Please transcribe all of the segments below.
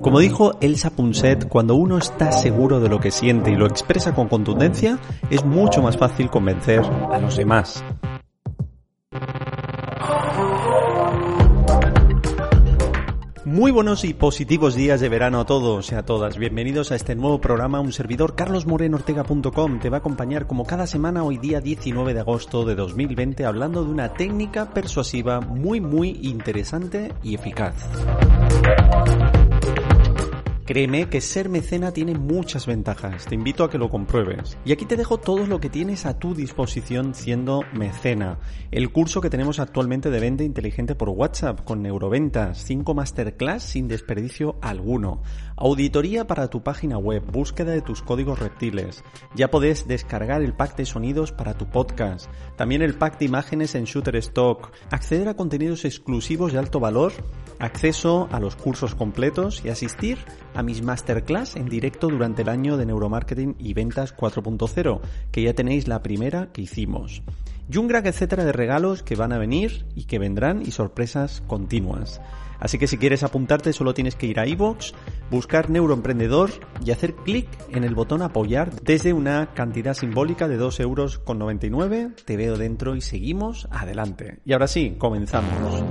Como dijo Elsa Punset, cuando uno está seguro de lo que siente y lo expresa con contundencia, es mucho más fácil convencer a los demás. Muy buenos y positivos días de verano a todos y a todas. Bienvenidos a este nuevo programa. Un servidor, carlosmorenortega.com, te va a acompañar como cada semana hoy día 19 de agosto de 2020 hablando de una técnica persuasiva muy muy interesante y eficaz. Créeme que ser mecena tiene muchas ventajas, te invito a que lo compruebes. Y aquí te dejo todo lo que tienes a tu disposición siendo mecena. El curso que tenemos actualmente de venta inteligente por WhatsApp con neuroventas, 5 masterclass sin desperdicio alguno. Auditoría para tu página web, búsqueda de tus códigos reptiles. Ya podés descargar el pack de sonidos para tu podcast, también el pack de imágenes en Shutterstock, acceder a contenidos exclusivos de alto valor, acceso a los cursos completos y asistir a mis masterclass en directo durante el año de neuromarketing y ventas 4.0, que ya tenéis la primera que hicimos. Y un gran etcétera de regalos que van a venir y que vendrán y sorpresas continuas. Así que si quieres apuntarte solo tienes que ir a iVoox, buscar Neuroemprendedor y hacer clic en el botón apoyar desde una cantidad simbólica de 2 euros con 99. Te veo dentro y seguimos adelante. Y ahora sí, comenzamos.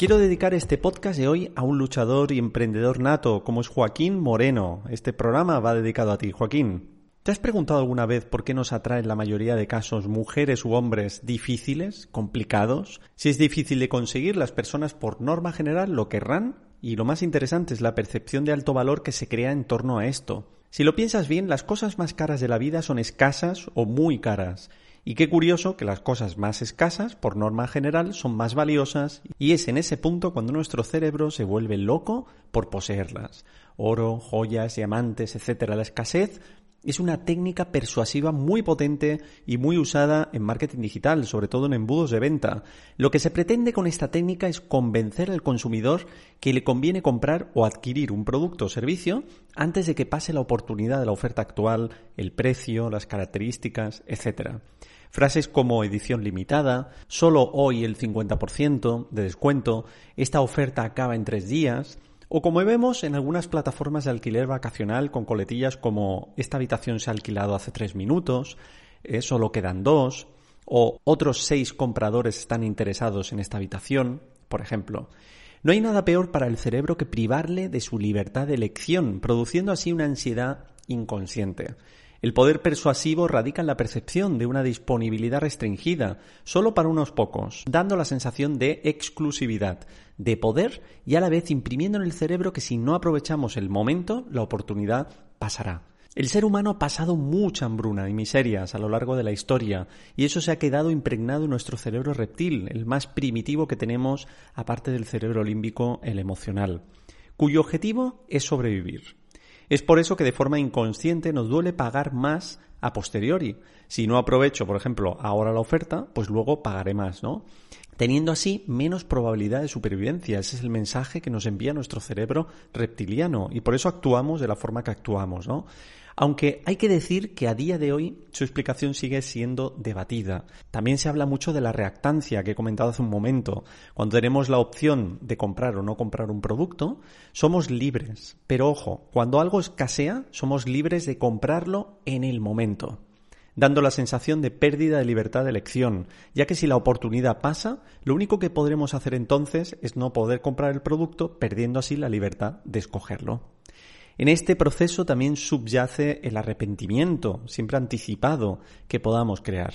Quiero dedicar este podcast de hoy a un luchador y emprendedor nato como es Joaquín Moreno. Este programa va dedicado a ti, Joaquín. ¿Te has preguntado alguna vez por qué nos atraen la mayoría de casos mujeres u hombres difíciles, complicados? Si es difícil de conseguir, las personas por norma general lo querrán y lo más interesante es la percepción de alto valor que se crea en torno a esto. Si lo piensas bien, las cosas más caras de la vida son escasas o muy caras. Y qué curioso que las cosas más escasas, por norma general, son más valiosas y es en ese punto cuando nuestro cerebro se vuelve loco por poseerlas. Oro, joyas, diamantes, etc. La escasez es una técnica persuasiva muy potente y muy usada en marketing digital, sobre todo en embudos de venta. Lo que se pretende con esta técnica es convencer al consumidor que le conviene comprar o adquirir un producto o servicio antes de que pase la oportunidad de la oferta actual, el precio, las características, etc. Frases como edición limitada, solo hoy el 50% de descuento, esta oferta acaba en tres días, o como vemos en algunas plataformas de alquiler vacacional con coletillas como esta habitación se ha alquilado hace tres minutos, eh, solo quedan dos, o otros seis compradores están interesados en esta habitación, por ejemplo. No hay nada peor para el cerebro que privarle de su libertad de elección, produciendo así una ansiedad inconsciente. El poder persuasivo radica en la percepción de una disponibilidad restringida, solo para unos pocos, dando la sensación de exclusividad, de poder y a la vez imprimiendo en el cerebro que si no aprovechamos el momento, la oportunidad pasará. El ser humano ha pasado mucha hambruna y miserias a lo largo de la historia y eso se ha quedado impregnado en nuestro cerebro reptil, el más primitivo que tenemos aparte del cerebro límbico, el emocional, cuyo objetivo es sobrevivir. Es por eso que de forma inconsciente nos duele pagar más a posteriori. Si no aprovecho, por ejemplo, ahora la oferta, pues luego pagaré más, ¿no? Teniendo así menos probabilidad de supervivencia. Ese es el mensaje que nos envía nuestro cerebro reptiliano y por eso actuamos de la forma que actuamos, ¿no? Aunque hay que decir que a día de hoy su explicación sigue siendo debatida. También se habla mucho de la reactancia que he comentado hace un momento. Cuando tenemos la opción de comprar o no comprar un producto, somos libres. Pero ojo, cuando algo escasea, somos libres de comprarlo en el momento dando la sensación de pérdida de libertad de elección, ya que si la oportunidad pasa, lo único que podremos hacer entonces es no poder comprar el producto, perdiendo así la libertad de escogerlo. En este proceso también subyace el arrepentimiento, siempre anticipado, que podamos crear.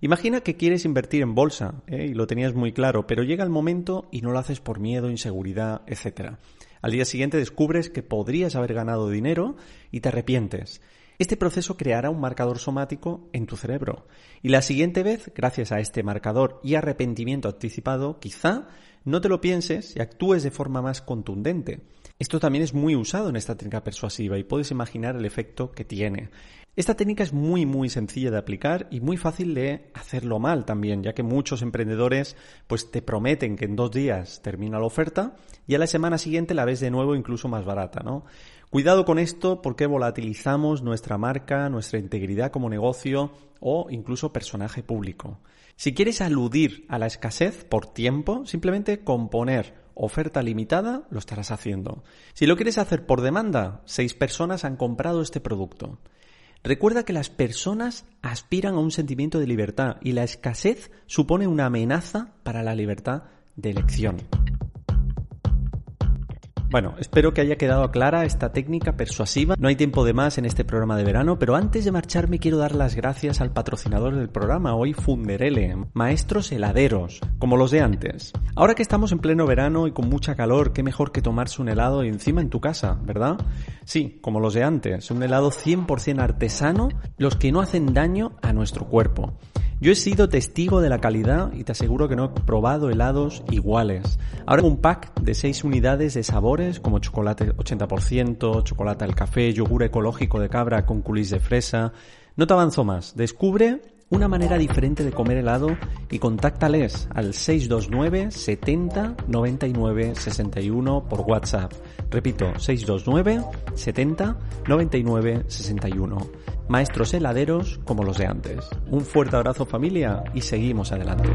Imagina que quieres invertir en bolsa, ¿eh? y lo tenías muy claro, pero llega el momento y no lo haces por miedo, inseguridad, etc. Al día siguiente descubres que podrías haber ganado dinero y te arrepientes. Este proceso creará un marcador somático en tu cerebro. Y la siguiente vez, gracias a este marcador y arrepentimiento anticipado, quizá no te lo pienses y actúes de forma más contundente. Esto también es muy usado en esta técnica persuasiva y puedes imaginar el efecto que tiene. Esta técnica es muy muy sencilla de aplicar y muy fácil de hacerlo mal también, ya que muchos emprendedores pues te prometen que en dos días termina la oferta y a la semana siguiente la ves de nuevo incluso más barata, ¿no? Cuidado con esto porque volatilizamos nuestra marca, nuestra integridad como negocio o incluso personaje público. Si quieres aludir a la escasez por tiempo, simplemente con poner oferta limitada lo estarás haciendo. Si lo quieres hacer por demanda, seis personas han comprado este producto. Recuerda que las personas aspiran a un sentimiento de libertad y la escasez supone una amenaza para la libertad de elección. Bueno, espero que haya quedado clara esta técnica persuasiva. No hay tiempo de más en este programa de verano, pero antes de marcharme quiero dar las gracias al patrocinador del programa, hoy Funderele, maestros heladeros, como los de antes. Ahora que estamos en pleno verano y con mucha calor, qué mejor que tomarse un helado encima en tu casa, ¿verdad? Sí, como los de antes, un helado 100% artesano, los que no hacen daño a nuestro cuerpo. Yo he sido testigo de la calidad y te aseguro que no he probado helados iguales. Ahora un pack de 6 unidades de sabores como chocolate 80%, chocolate al café, yogur ecológico de cabra con culis de fresa. No te avanzo más. Descubre una manera diferente de comer helado y contáctales al 629 70 99 61 por WhatsApp. Repito, 629 70 99 61 maestros heladeros como los de antes. Un fuerte abrazo familia y seguimos adelante.